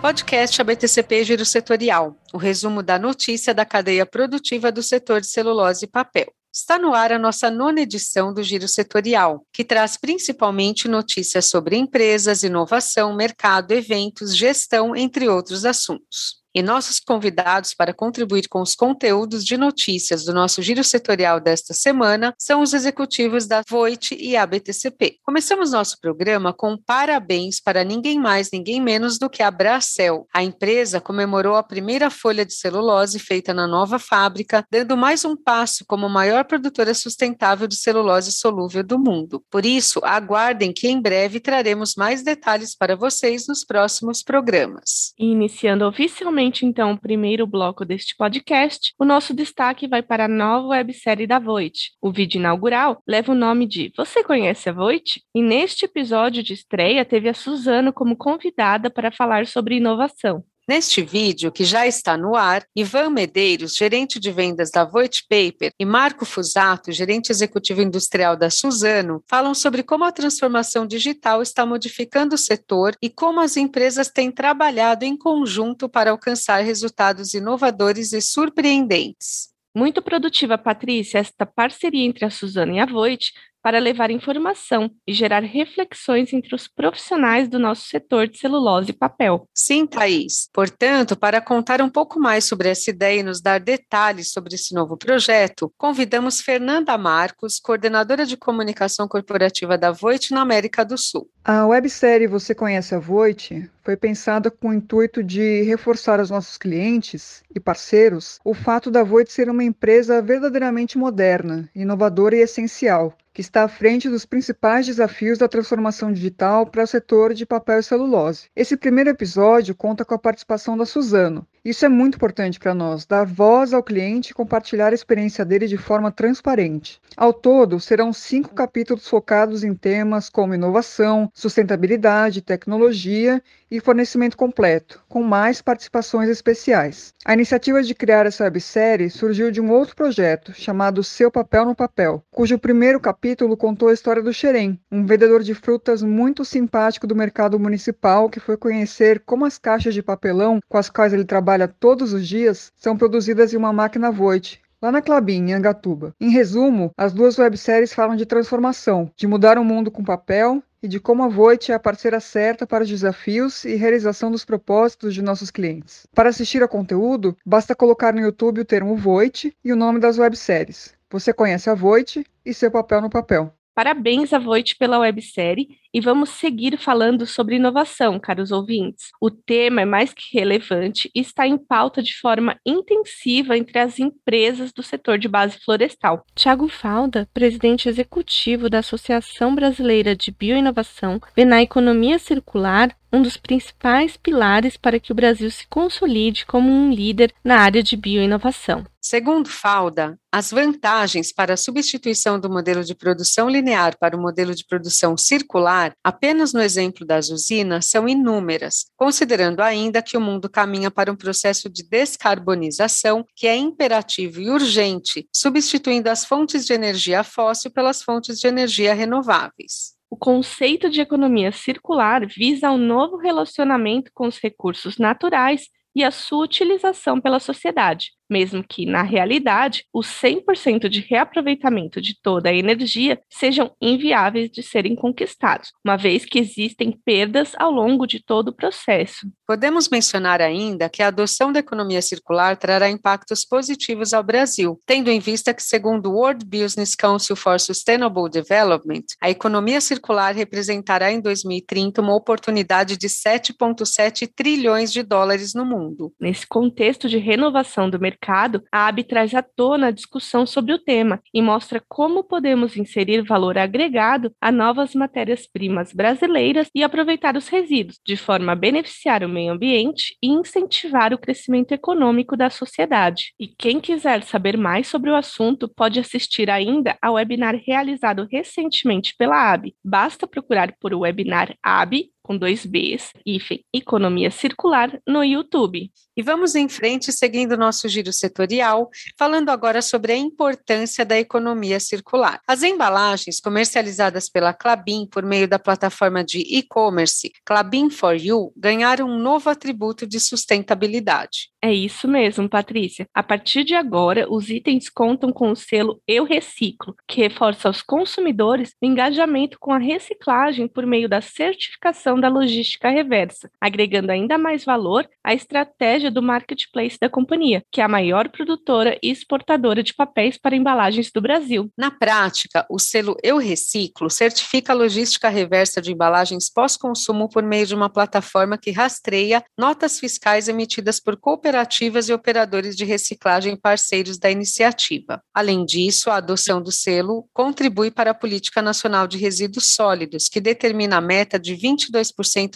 Podcast ABTCP Giro Setorial, o resumo da notícia da cadeia produtiva do setor de celulose e papel. Está no ar a nossa nona edição do Giro Setorial, que traz principalmente notícias sobre empresas, inovação, mercado, eventos, gestão, entre outros assuntos. E nossos convidados para contribuir com os conteúdos de notícias do nosso giro setorial desta semana são os executivos da Voit e ABTCP. Começamos nosso programa com parabéns para ninguém mais, ninguém menos do que a Bracel. A empresa comemorou a primeira folha de celulose feita na nova fábrica, dando mais um passo como maior produtora sustentável de celulose solúvel do mundo. Por isso, aguardem que em breve traremos mais detalhes para vocês nos próximos programas. Iniciando oficialmente então, o primeiro bloco deste podcast, o nosso destaque vai para a nova websérie da Voit. O vídeo inaugural leva o nome de Você conhece a Voit? E neste episódio de estreia teve a Suzano como convidada para falar sobre inovação. Neste vídeo, que já está no ar, Ivan Medeiros, gerente de vendas da Voit Paper, e Marco Fusato, gerente executivo industrial da Suzano, falam sobre como a transformação digital está modificando o setor e como as empresas têm trabalhado em conjunto para alcançar resultados inovadores e surpreendentes. Muito produtiva, Patrícia, esta parceria entre a Suzano e a Voit para levar informação e gerar reflexões entre os profissionais do nosso setor de celulose e papel. Sim, Thaís. Portanto, para contar um pouco mais sobre essa ideia e nos dar detalhes sobre esse novo projeto, convidamos Fernanda Marcos, coordenadora de comunicação corporativa da Voit na América do Sul. A websérie Você Conhece a Voit foi pensada com o intuito de reforçar aos nossos clientes e parceiros o fato da Voit ser uma empresa verdadeiramente moderna, inovadora e essencial, que está à frente dos principais desafios da transformação digital para o setor de papel e celulose. Esse primeiro episódio conta com a participação da Suzano. Isso é muito importante para nós, dar voz ao cliente e compartilhar a experiência dele de forma transparente. Ao todo, serão cinco capítulos focados em temas como inovação, sustentabilidade, tecnologia e fornecimento completo, com mais participações especiais. A iniciativa de criar essa websérie surgiu de um outro projeto, chamado Seu Papel no Papel, cujo primeiro capítulo contou a história do Xerém, um vendedor de frutas muito simpático do mercado municipal que foi conhecer como as caixas de papelão com as quais ele trabalha todos os dias são produzidas em uma máquina Voit, lá na Clabin, em Angatuba. Em resumo, as duas webséries falam de transformação, de mudar o mundo com papel e de como a Voit é a parceira certa para os desafios e realização dos propósitos de nossos clientes. Para assistir ao conteúdo, basta colocar no YouTube o termo Voit e o nome das webséries. Você conhece a Voit e seu papel no papel. Parabéns a Voit pela websérie e vamos seguir falando sobre inovação, caros ouvintes. O tema é mais que relevante e está em pauta de forma intensiva entre as empresas do setor de base florestal. Tiago Falda, presidente executivo da Associação Brasileira de Bioinovação, vê na economia circular um dos principais pilares para que o Brasil se consolide como um líder na área de bioinovação. Segundo Falda, as vantagens para a substituição do modelo de produção linear para o modelo de produção circular, apenas no exemplo das usinas, são inúmeras, considerando ainda que o mundo caminha para um processo de descarbonização que é imperativo e urgente, substituindo as fontes de energia fóssil pelas fontes de energia renováveis. O conceito de economia circular visa um novo relacionamento com os recursos naturais e a sua utilização pela sociedade, mesmo que, na realidade, os 100% de reaproveitamento de toda a energia sejam inviáveis de serem conquistados, uma vez que existem perdas ao longo de todo o processo. Podemos mencionar ainda que a adoção da economia circular trará impactos positivos ao Brasil, tendo em vista que, segundo o World Business Council for Sustainable Development, a economia circular representará em 2030 uma oportunidade de 7,7 trilhões de dólares no mundo. Nesse contexto de renovação do mercado, mercado, a AB traz à tona a discussão sobre o tema e mostra como podemos inserir valor agregado a novas matérias-primas brasileiras e aproveitar os resíduos, de forma a beneficiar o meio ambiente e incentivar o crescimento econômico da sociedade. E quem quiser saber mais sobre o assunto pode assistir ainda ao webinar realizado recentemente pela AB. Basta procurar por webinar AB com dois Bs, hífen Economia Circular, no YouTube. E vamos em frente seguindo nosso giro setorial, falando agora sobre a importância da economia circular. As embalagens comercializadas pela Clabin por meio da plataforma de e-commerce Clabin for You ganharam um novo atributo de sustentabilidade. É isso mesmo, Patrícia. A partir de agora, os itens contam com o selo Eu Reciclo, que reforça aos consumidores o engajamento com a reciclagem por meio da certificação da logística reversa, agregando ainda mais valor à estratégia do marketplace da companhia, que é a maior produtora e exportadora de papéis para embalagens do Brasil. Na prática, o selo Eu Reciclo certifica a logística reversa de embalagens pós-consumo por meio de uma plataforma que rastreia notas fiscais emitidas por cooperativas e operadores de reciclagem parceiros da iniciativa. Além disso, a adoção do selo contribui para a Política Nacional de Resíduos Sólidos, que determina a meta de 22%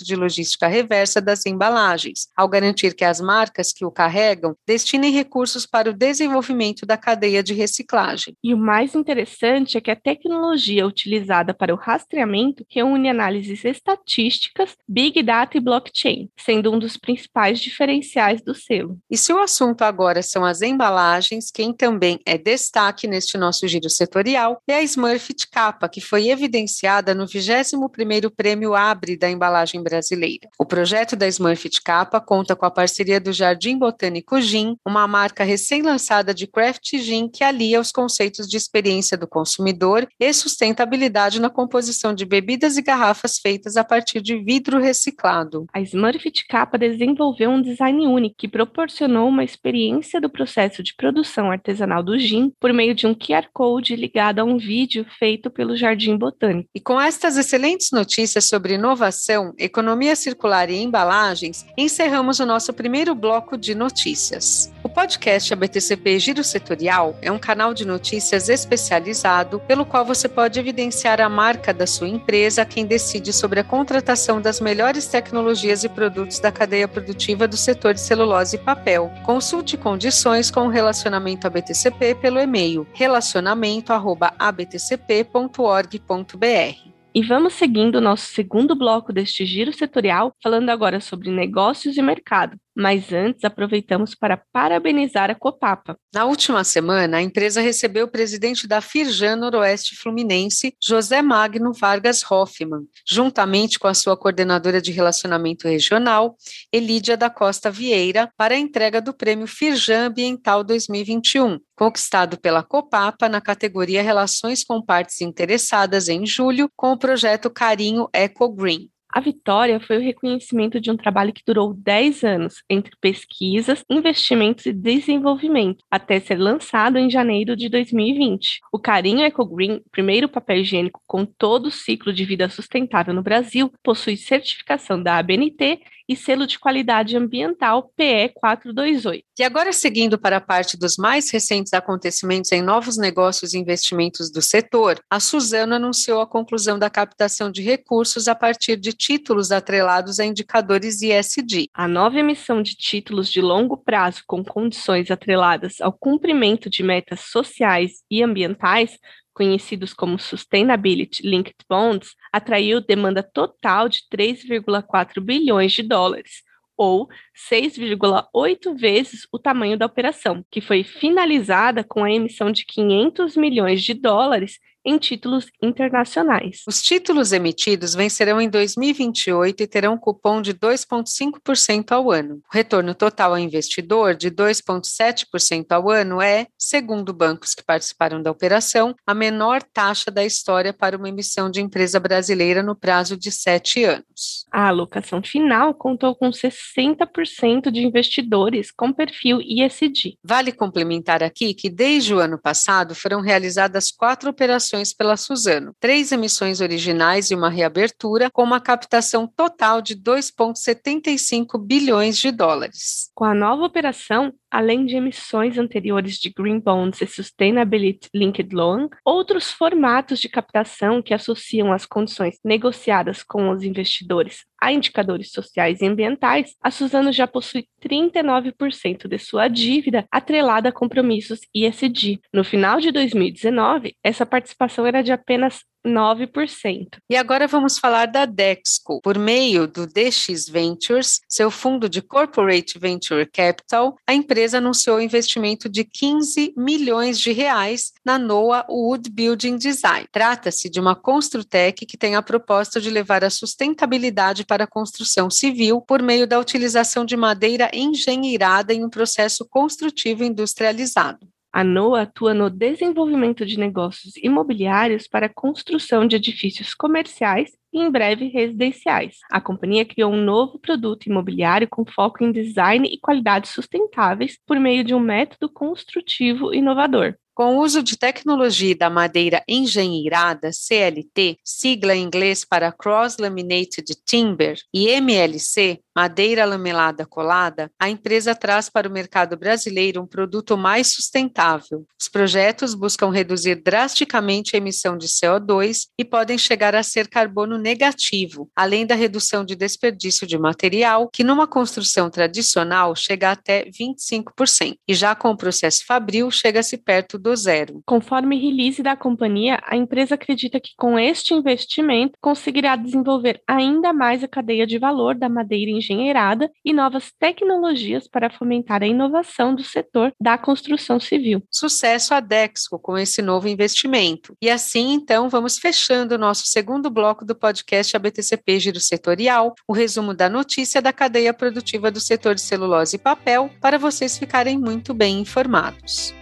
de logística reversa das embalagens, ao garantir que as marcas que o carregam destinem recursos para o desenvolvimento da cadeia de reciclagem. E o mais interessante é que a tecnologia utilizada para o rastreamento reúne análises estatísticas, Big Data e blockchain, sendo um dos principais diferenciais do selo. E se o assunto agora são as embalagens, quem também é destaque neste nosso giro setorial é a Smurfit Capa, que foi evidenciada no 21º Prêmio Abre da Embalagem Brasileira. O projeto da Smurfit Capa conta com a parceria do Jardim Botânico Gin, uma marca recém-lançada de craft gin que alia os conceitos de experiência do consumidor e sustentabilidade na composição de bebidas e garrafas feitas a partir de vidro reciclado. A Smurfit Capa desenvolveu um design único que proporcionou uma experiência do processo de produção artesanal do gin por meio de um QR Code ligado a um vídeo feito pelo Jardim Botânico. E com estas excelentes notícias sobre inovação, economia circular e embalagens, encerramos o nosso primeiro bloco de notícias. O podcast ABTCP Giro Setorial é um canal de notícias especializado pelo qual você pode evidenciar a marca da sua empresa quem decide sobre a contratação das melhores tecnologias e produtos da cadeia produtiva do setor de celulose e papel. Consulte condições com o relacionamento ABTCP pelo e-mail relacionamento@abtcp.org.br. E vamos seguindo o nosso segundo bloco deste giro setorial, falando agora sobre negócios e mercado. Mas antes, aproveitamos para parabenizar a Copapa. Na última semana, a empresa recebeu o presidente da Firjan Noroeste Fluminense, José Magno Vargas Hoffman, juntamente com a sua coordenadora de relacionamento regional, Elídia da Costa Vieira, para a entrega do prêmio Firjan Ambiental 2021, conquistado pela Copapa na categoria Relações com Partes Interessadas em julho, com o projeto Carinho Eco Green. A vitória foi o reconhecimento de um trabalho que durou 10 anos, entre pesquisas, investimentos e desenvolvimento, até ser lançado em janeiro de 2020. O Carinho EcoGreen, primeiro papel higiênico com todo o ciclo de vida sustentável no Brasil, possui certificação da ABNT e selo de qualidade ambiental PE 428. E agora, seguindo para a parte dos mais recentes acontecimentos em novos negócios e investimentos do setor, a Suzano anunciou a conclusão da captação de recursos a partir de títulos atrelados a indicadores ISD. A nova emissão de títulos de longo prazo com condições atreladas ao cumprimento de metas sociais e ambientais conhecidos como Sustainability Linked Bonds, atraiu demanda total de 3,4 bilhões de dólares, ou 6,8 vezes o tamanho da operação, que foi finalizada com a emissão de 500 milhões de dólares em títulos internacionais. Os títulos emitidos vencerão em 2028 e terão cupom de 2,5% ao ano. O retorno total ao investidor de 2,7% ao ano é, segundo bancos que participaram da operação, a menor taxa da história para uma emissão de empresa brasileira no prazo de sete anos. A alocação final contou com 60% de investidores com perfil ISD. Vale complementar aqui que desde o ano passado foram realizadas quatro operações pela Suzano, três emissões originais e uma reabertura, com uma captação total de 2,75 bilhões de dólares. Com a nova operação, além de emissões anteriores de Green Bonds e Sustainability Linked Loan, outros formatos de captação que associam as condições negociadas com os investidores a indicadores sociais e ambientais, a Suzano já possui 39% de sua dívida atrelada a compromissos ISD. No final de 2019, essa participação era de apenas 9%. E agora vamos falar da Dexco. Por meio do DX Ventures, seu fundo de Corporate Venture Capital, a empresa anunciou investimento de 15 milhões de reais na NOAA Wood Building Design. Trata-se de uma Construtec que tem a proposta de levar a sustentabilidade para a construção civil por meio da utilização de madeira engenheirada em um processo construtivo industrializado. A NOA atua no desenvolvimento de negócios imobiliários para construção de edifícios comerciais e, em breve, residenciais. A companhia criou um novo produto imobiliário com foco em design e qualidade sustentáveis por meio de um método construtivo inovador. Com o uso de tecnologia da madeira engenheirada, CLT, sigla em inglês para Cross Laminated Timber, e MLC, madeira lamelada colada, a empresa traz para o mercado brasileiro um produto mais sustentável. Os projetos buscam reduzir drasticamente a emissão de CO2 e podem chegar a ser carbono negativo, além da redução de desperdício de material, que numa construção tradicional chega até 25%, e já com o processo fabril chega-se perto do zero. Conforme release da companhia, a empresa acredita que com este investimento conseguirá desenvolver ainda mais a cadeia de valor da madeira engenheirada e novas tecnologias para fomentar a inovação do setor da construção civil. Sucesso a Dexco com esse novo investimento. E assim, então, vamos fechando o nosso segundo bloco do podcast ABTCP Giro Setorial, o resumo da notícia da cadeia produtiva do setor de celulose e papel, para vocês ficarem muito bem informados.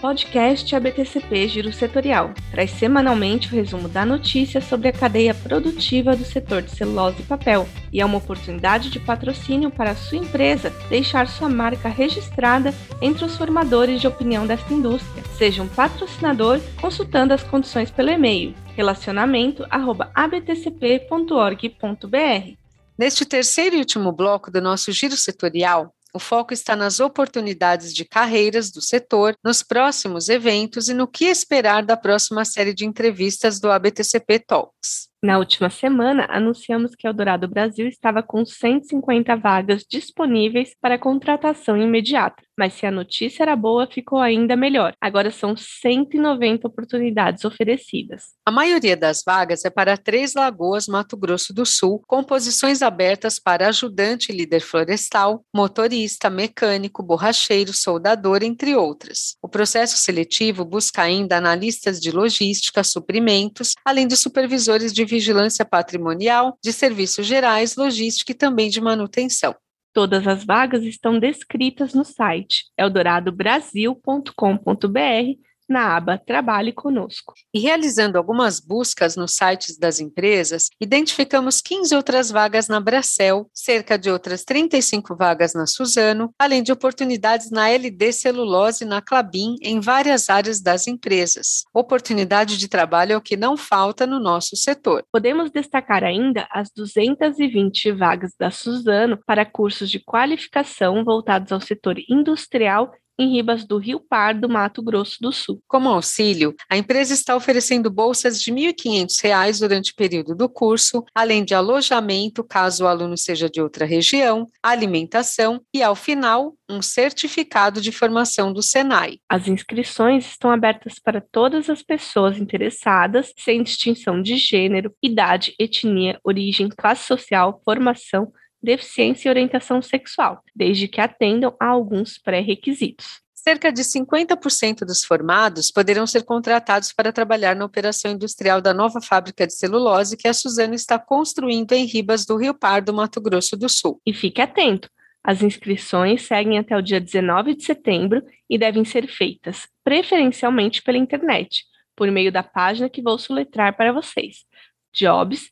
Podcast ABTCP Giro Setorial traz semanalmente o resumo da notícia sobre a cadeia produtiva do setor de celulose e papel e é uma oportunidade de patrocínio para a sua empresa deixar sua marca registrada entre os formadores de opinião desta indústria. Seja um patrocinador consultando as condições pelo e-mail relacionamento@abtcp.org.br. Neste terceiro e último bloco do nosso giro setorial, o foco está nas oportunidades de carreiras do setor, nos próximos eventos e no que esperar da próxima série de entrevistas do ABTCP Talks. Na última semana, anunciamos que Eldorado Brasil estava com 150 vagas disponíveis para contratação imediata. Mas se a notícia era boa, ficou ainda melhor. Agora são 190 oportunidades oferecidas. A maioria das vagas é para Três Lagoas, Mato Grosso do Sul, com posições abertas para ajudante líder florestal, motorista, mecânico, borracheiro, soldador, entre outras. O processo seletivo busca ainda analistas de logística, suprimentos, além de supervisores de vigilância patrimonial, de serviços gerais, logística e também de manutenção. Todas as vagas estão descritas no site eldoradobrasil.com.br na aba Trabalhe Conosco. E realizando algumas buscas nos sites das empresas, identificamos 15 outras vagas na Bracel, cerca de outras 35 vagas na Suzano, além de oportunidades na LD Celulose e na Clabin em várias áreas das empresas. Oportunidade de trabalho é o que não falta no nosso setor. Podemos destacar ainda as 220 vagas da Suzano para cursos de qualificação voltados ao setor industrial em Ribas do Rio Pardo, Mato Grosso do Sul. Como auxílio, a empresa está oferecendo bolsas de R$ 1.500 durante o período do curso, além de alojamento, caso o aluno seja de outra região, alimentação e, ao final, um certificado de formação do Senai. As inscrições estão abertas para todas as pessoas interessadas, sem distinção de gênero, idade, etnia, origem, classe social, formação, deficiência e orientação sexual, desde que atendam a alguns pré-requisitos. Cerca de 50% dos formados poderão ser contratados para trabalhar na operação industrial da nova fábrica de celulose que a Suzano está construindo em Ribas do Rio Pardo, Mato Grosso do Sul. E fique atento, as inscrições seguem até o dia 19 de setembro e devem ser feitas preferencialmente pela internet, por meio da página que vou soletrar para vocês: jobs,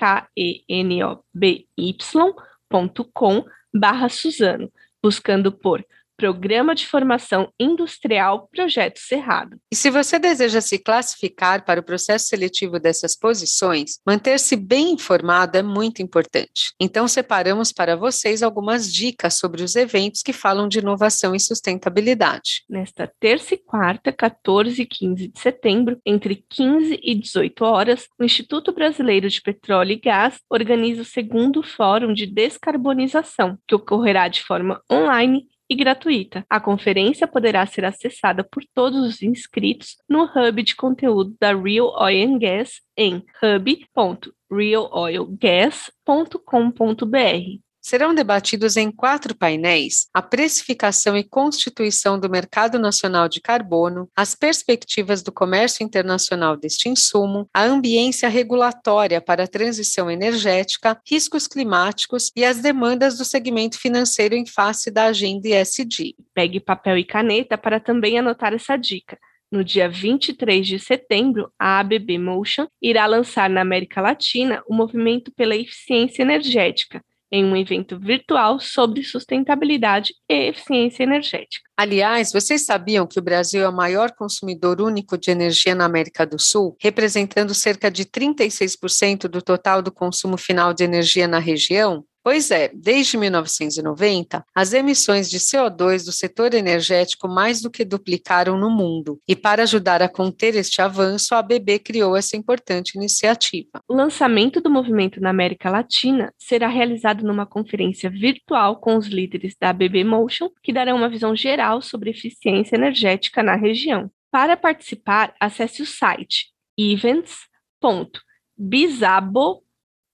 K-E-N-O-B-Y.com barra Suzano, buscando por Programa de Formação Industrial Projeto Cerrado. E se você deseja se classificar para o processo seletivo dessas posições, manter-se bem informado é muito importante. Então, separamos para vocês algumas dicas sobre os eventos que falam de inovação e sustentabilidade. Nesta terça e quarta, 14 e 15 de setembro, entre 15 e 18 horas, o Instituto Brasileiro de Petróleo e Gás organiza o segundo Fórum de Descarbonização, que ocorrerá de forma online e gratuita. A conferência poderá ser acessada por todos os inscritos no hub de conteúdo da Real Oil and Gas em hub.realoilgas.com.br. Serão debatidos em quatro painéis a precificação e constituição do mercado nacional de carbono, as perspectivas do comércio internacional deste insumo, a ambiência regulatória para a transição energética, riscos climáticos e as demandas do segmento financeiro em face da agenda ESG. Pegue papel e caneta para também anotar essa dica. No dia 23 de setembro, a ABB Motion irá lançar na América Latina o movimento pela eficiência energética, em um evento virtual sobre sustentabilidade e eficiência energética. Aliás, vocês sabiam que o Brasil é o maior consumidor único de energia na América do Sul, representando cerca de 36% do total do consumo final de energia na região? Pois é, desde 1990, as emissões de CO2 do setor energético mais do que duplicaram no mundo. E para ajudar a conter este avanço, a ABB criou essa importante iniciativa. O lançamento do movimento na América Latina será realizado numa conferência virtual com os líderes da ABB Motion, que darão uma visão geral sobre eficiência energética na região. Para participar, acesse o site events.bizabo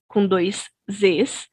com dois Zs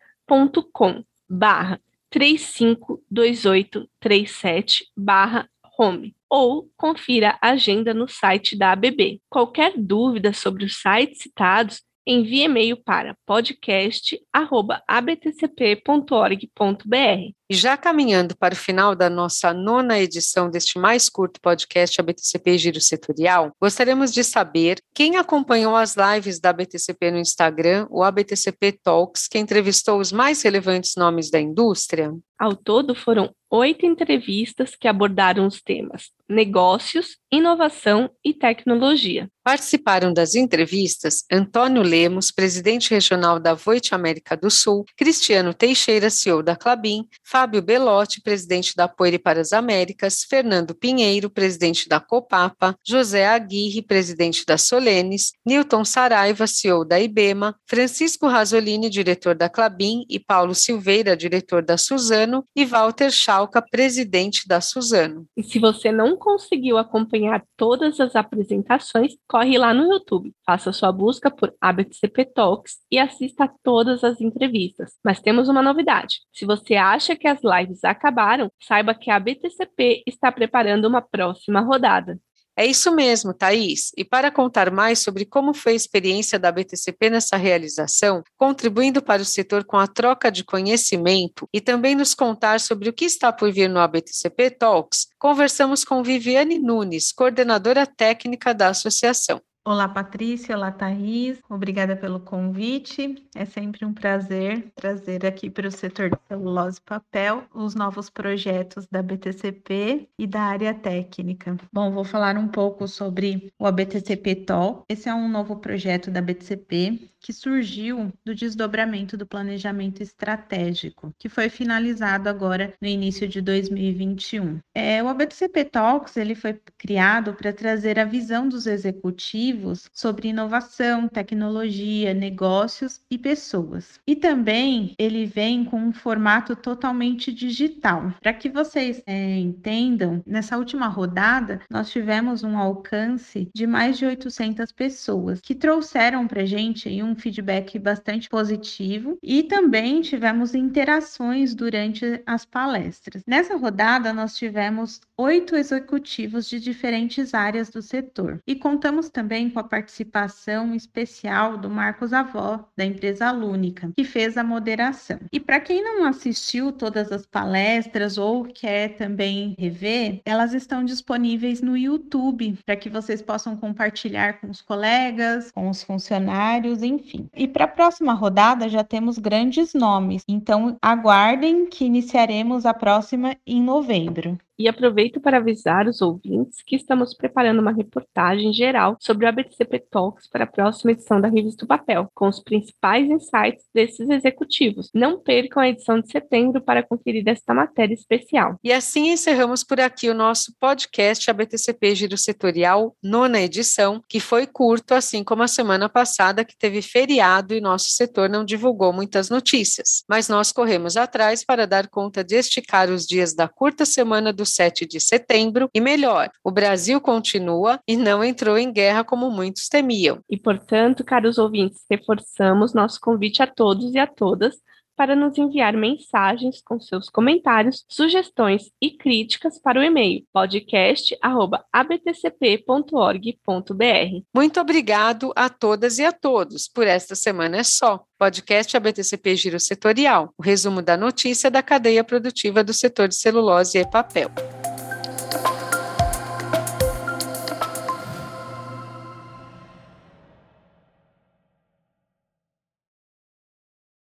com barra 352837 barra home ou confira a agenda no site da ABB. Qualquer dúvida sobre os sites citados, envie e-mail para podcast.abtcp.org.br. E já caminhando para o final da nossa nona edição deste mais curto podcast ABTCP Giro Setorial, gostaríamos de saber quem acompanhou as lives da ABTCP no Instagram, o ABTCP Talks, que entrevistou os mais relevantes nomes da indústria. Ao todo, foram oito entrevistas que abordaram os temas negócios, inovação e tecnologia. Participaram das entrevistas Antônio Lemos, presidente regional da Voit América do Sul, Cristiano Teixeira, CEO da Clabin, Fábio Belotti, presidente da Poire para as Américas, Fernando Pinheiro, presidente da Copapa, José Aguirre, presidente da Solenes, Newton Saraiva, CEO da Ibema, Francisco Rasolini, diretor da Clabin, e Paulo Silveira, diretor da Suzano, e Walter Schalka, presidente da Suzano. E se você não conseguiu acompanhar todas as apresentações, corre lá no YouTube, faça sua busca por ABTCP Talks e assista a todas as entrevistas. Mas temos uma novidade. Se você acha que as lives acabaram, saiba que a BTCP está preparando uma próxima rodada. É isso mesmo, Thaís. E para contar mais sobre como foi a experiência da BTCP nessa realização, contribuindo para o setor com a troca de conhecimento e também nos contar sobre o que está por vir no ABTCP Talks, conversamos com Viviane Nunes, coordenadora técnica da associação. Olá, Patrícia. Olá, Thaís. Obrigada pelo convite. É sempre um prazer trazer aqui para o setor de celulose e papel os novos projetos da BTCP e da área técnica. Bom, vou falar um pouco sobre o ABTCP TOL. Esse é um novo projeto da BTCP que surgiu do desdobramento do planejamento estratégico, que foi finalizado agora no início de 2021. É, o ABTCP Talks ele foi criado para trazer a visão dos executivos sobre inovação, tecnologia, negócios e pessoas. E também ele vem com um formato totalmente digital. Para que vocês é, entendam, nessa última rodada nós tivemos um alcance de mais de 800 pessoas que trouxeram para gente um um feedback bastante positivo e também tivemos interações durante as palestras. Nessa rodada, nós tivemos oito executivos de diferentes áreas do setor e contamos também com a participação especial do Marcos Avó, da empresa Lúnica, que fez a moderação. E para quem não assistiu todas as palestras ou quer também rever, elas estão disponíveis no YouTube para que vocês possam compartilhar com os colegas, com os funcionários, enfim. E para a próxima rodada já temos grandes nomes, então aguardem que iniciaremos a próxima em novembro. E aproveito para avisar os ouvintes que estamos preparando uma reportagem geral sobre o ABTCP Talks para a próxima edição da Revista do Papel, com os principais insights desses executivos. Não percam a edição de setembro para conferir esta matéria especial. E assim encerramos por aqui o nosso podcast ABTCP Giro Setorial, nona edição, que foi curto, assim como a semana passada, que teve feriado e nosso setor não divulgou muitas notícias. Mas nós corremos atrás para dar conta de esticar os dias da curta semana do 7 de setembro e melhor, o Brasil continua e não entrou em guerra como muitos temiam. E portanto, caros ouvintes, reforçamos nosso convite a todos e a todas para nos enviar mensagens com seus comentários, sugestões e críticas para o e-mail podcast@abtcp.org.br. Muito obrigado a todas e a todos. Por esta semana é só. Podcast ABTCP Giro Setorial, o resumo da notícia da cadeia produtiva do setor de celulose e papel.